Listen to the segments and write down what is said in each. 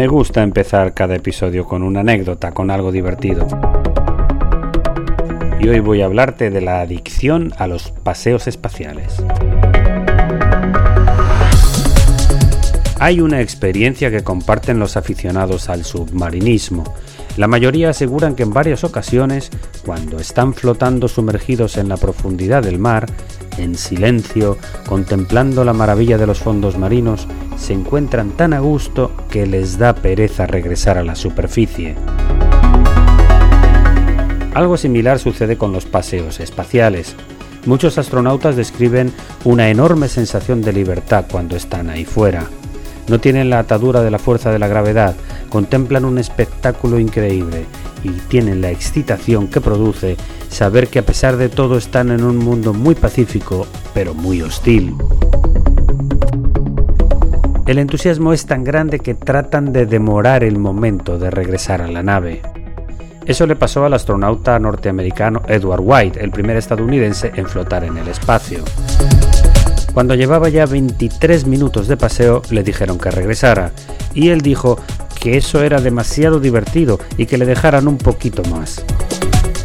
Me gusta empezar cada episodio con una anécdota, con algo divertido. Y hoy voy a hablarte de la adicción a los paseos espaciales. Hay una experiencia que comparten los aficionados al submarinismo. La mayoría aseguran que en varias ocasiones, cuando están flotando sumergidos en la profundidad del mar, en silencio, contemplando la maravilla de los fondos marinos, se encuentran tan a gusto que les da pereza regresar a la superficie. Algo similar sucede con los paseos espaciales. Muchos astronautas describen una enorme sensación de libertad cuando están ahí fuera. No tienen la atadura de la fuerza de la gravedad, contemplan un espectáculo increíble y tienen la excitación que produce saber que a pesar de todo están en un mundo muy pacífico, pero muy hostil. El entusiasmo es tan grande que tratan de demorar el momento de regresar a la nave. Eso le pasó al astronauta norteamericano Edward White, el primer estadounidense en flotar en el espacio. Cuando llevaba ya 23 minutos de paseo le dijeron que regresara, y él dijo que eso era demasiado divertido y que le dejaran un poquito más.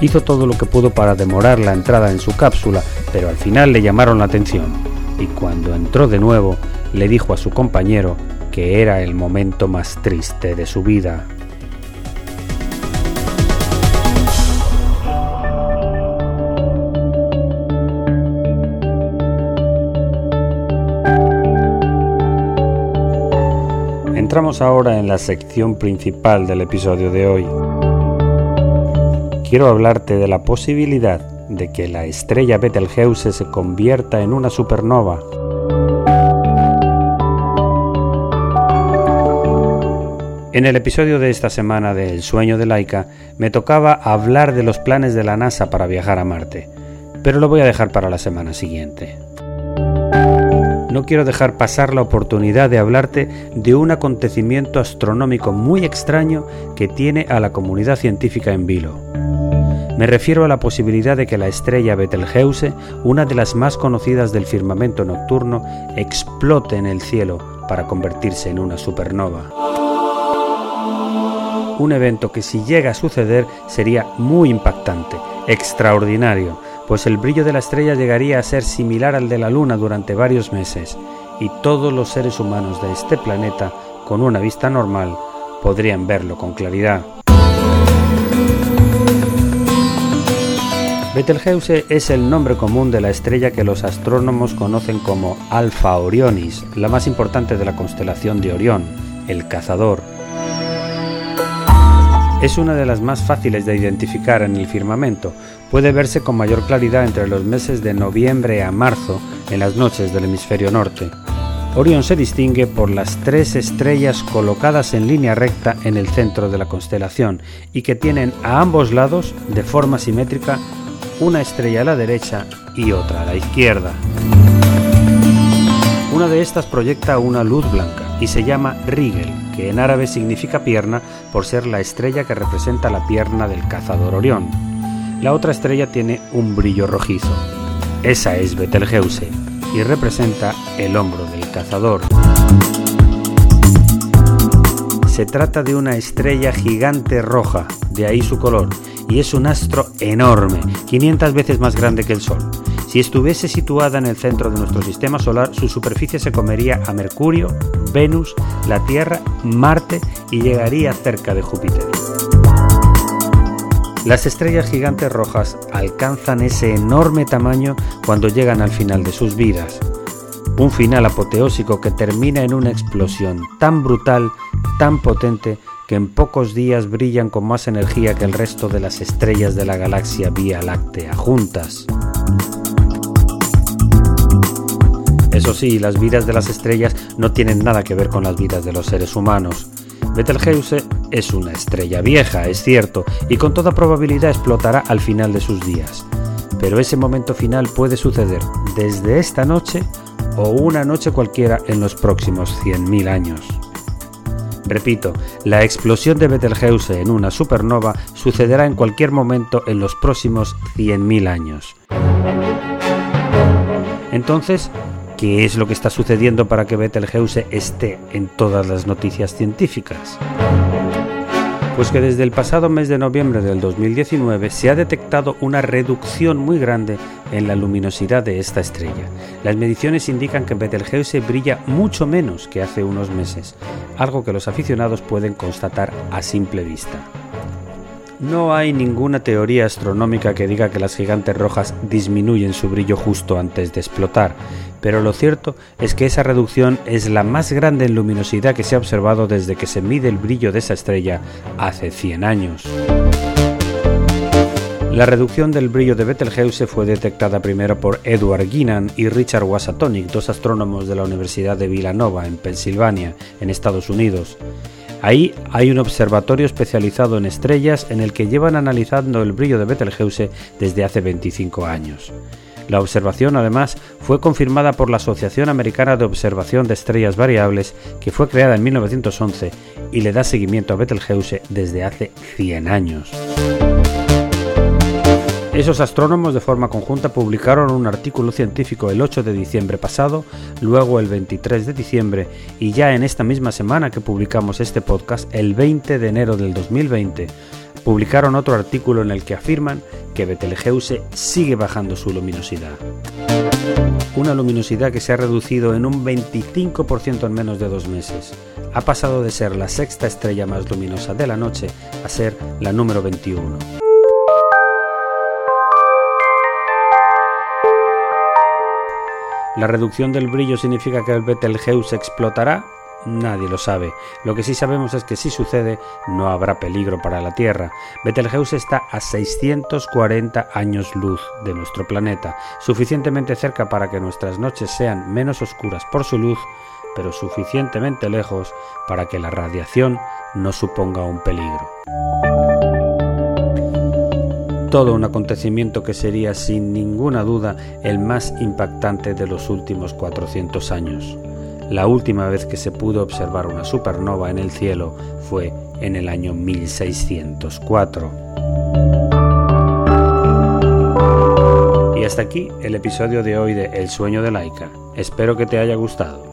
Hizo todo lo que pudo para demorar la entrada en su cápsula, pero al final le llamaron la atención, y cuando entró de nuevo, le dijo a su compañero que era el momento más triste de su vida. Entramos ahora en la sección principal del episodio de hoy. Quiero hablarte de la posibilidad de que la estrella Betelgeuse se convierta en una supernova. En el episodio de esta semana de El sueño de Laika me tocaba hablar de los planes de la NASA para viajar a Marte, pero lo voy a dejar para la semana siguiente no quiero dejar pasar la oportunidad de hablarte de un acontecimiento astronómico muy extraño que tiene a la comunidad científica en vilo. Me refiero a la posibilidad de que la estrella Betelgeuse, una de las más conocidas del firmamento nocturno, explote en el cielo para convertirse en una supernova. Un evento que si llega a suceder sería muy impactante, extraordinario, pues el brillo de la estrella llegaría a ser similar al de la Luna durante varios meses, y todos los seres humanos de este planeta, con una vista normal, podrían verlo con claridad. Betelgeuse es el nombre común de la estrella que los astrónomos conocen como Alpha Orionis, la más importante de la constelación de Orión, el cazador. Es una de las más fáciles de identificar en el firmamento, puede verse con mayor claridad entre los meses de noviembre a marzo en las noches del hemisferio norte. Orión se distingue por las tres estrellas colocadas en línea recta en el centro de la constelación y que tienen a ambos lados, de forma simétrica, una estrella a la derecha y otra a la izquierda. Una de estas proyecta una luz blanca y se llama Rigel, en árabe significa pierna por ser la estrella que representa la pierna del cazador Orión. La otra estrella tiene un brillo rojizo. Esa es Betelgeuse. y representa el hombro del cazador. Se trata de una estrella gigante roja, de ahí su color, y es un astro enorme, 500 veces más grande que el Sol. Si estuviese situada en el centro de nuestro sistema solar, su superficie se comería a Mercurio, Venus, la Tierra, Marte y llegaría cerca de Júpiter. Las estrellas gigantes rojas alcanzan ese enorme tamaño cuando llegan al final de sus vidas. Un final apoteósico que termina en una explosión tan brutal, tan potente, que en pocos días brillan con más energía que el resto de las estrellas de la galaxia Vía Láctea juntas. Eso sí, las vidas de las estrellas no tienen nada que ver con las vidas de los seres humanos. Betelgeuse es una estrella vieja, es cierto, y con toda probabilidad explotará al final de sus días. Pero ese momento final puede suceder desde esta noche o una noche cualquiera en los próximos 100.000 años. Repito, la explosión de Betelgeuse en una supernova sucederá en cualquier momento en los próximos 100.000 años. Entonces, ¿qué es lo que está sucediendo para que Betelgeuse esté en todas las noticias científicas? Pues que desde el pasado mes de noviembre del 2019 se ha detectado una reducción muy grande en la luminosidad de esta estrella. Las mediciones indican que Betelgeuse brilla mucho menos que hace unos meses, algo que los aficionados pueden constatar a simple vista. No hay ninguna teoría astronómica que diga que las gigantes rojas disminuyen su brillo justo antes de explotar, pero lo cierto es que esa reducción es la más grande en luminosidad que se ha observado desde que se mide el brillo de esa estrella hace 100 años. La reducción del brillo de Betelgeuse fue detectada primero por Edward Guinan y Richard Wasatonic, dos astrónomos de la Universidad de Villanova, en Pensilvania, en Estados Unidos. Ahí hay un observatorio especializado en estrellas en el que llevan analizando el brillo de Betelgeuse desde hace 25 años. La observación, además, fue confirmada por la Asociación Americana de Observación de Estrellas Variables, que fue creada en 1911 y le da seguimiento a Betelgeuse desde hace 100 años. Esos astrónomos de forma conjunta publicaron un artículo científico el 8 de diciembre pasado, luego el 23 de diciembre y ya en esta misma semana que publicamos este podcast, el 20 de enero del 2020, publicaron otro artículo en el que afirman que Betelgeuse sigue bajando su luminosidad. Una luminosidad que se ha reducido en un 25% en menos de dos meses. Ha pasado de ser la sexta estrella más luminosa de la noche a ser la número 21. ¿La reducción del brillo significa que el Betelgeuse explotará? Nadie lo sabe. Lo que sí sabemos es que si sucede, no habrá peligro para la Tierra. Betelgeuse está a 640 años luz de nuestro planeta, suficientemente cerca para que nuestras noches sean menos oscuras por su luz, pero suficientemente lejos para que la radiación no suponga un peligro todo un acontecimiento que sería sin ninguna duda el más impactante de los últimos 400 años. La última vez que se pudo observar una supernova en el cielo fue en el año 1604. Y hasta aquí el episodio de hoy de El sueño de Laika. Espero que te haya gustado.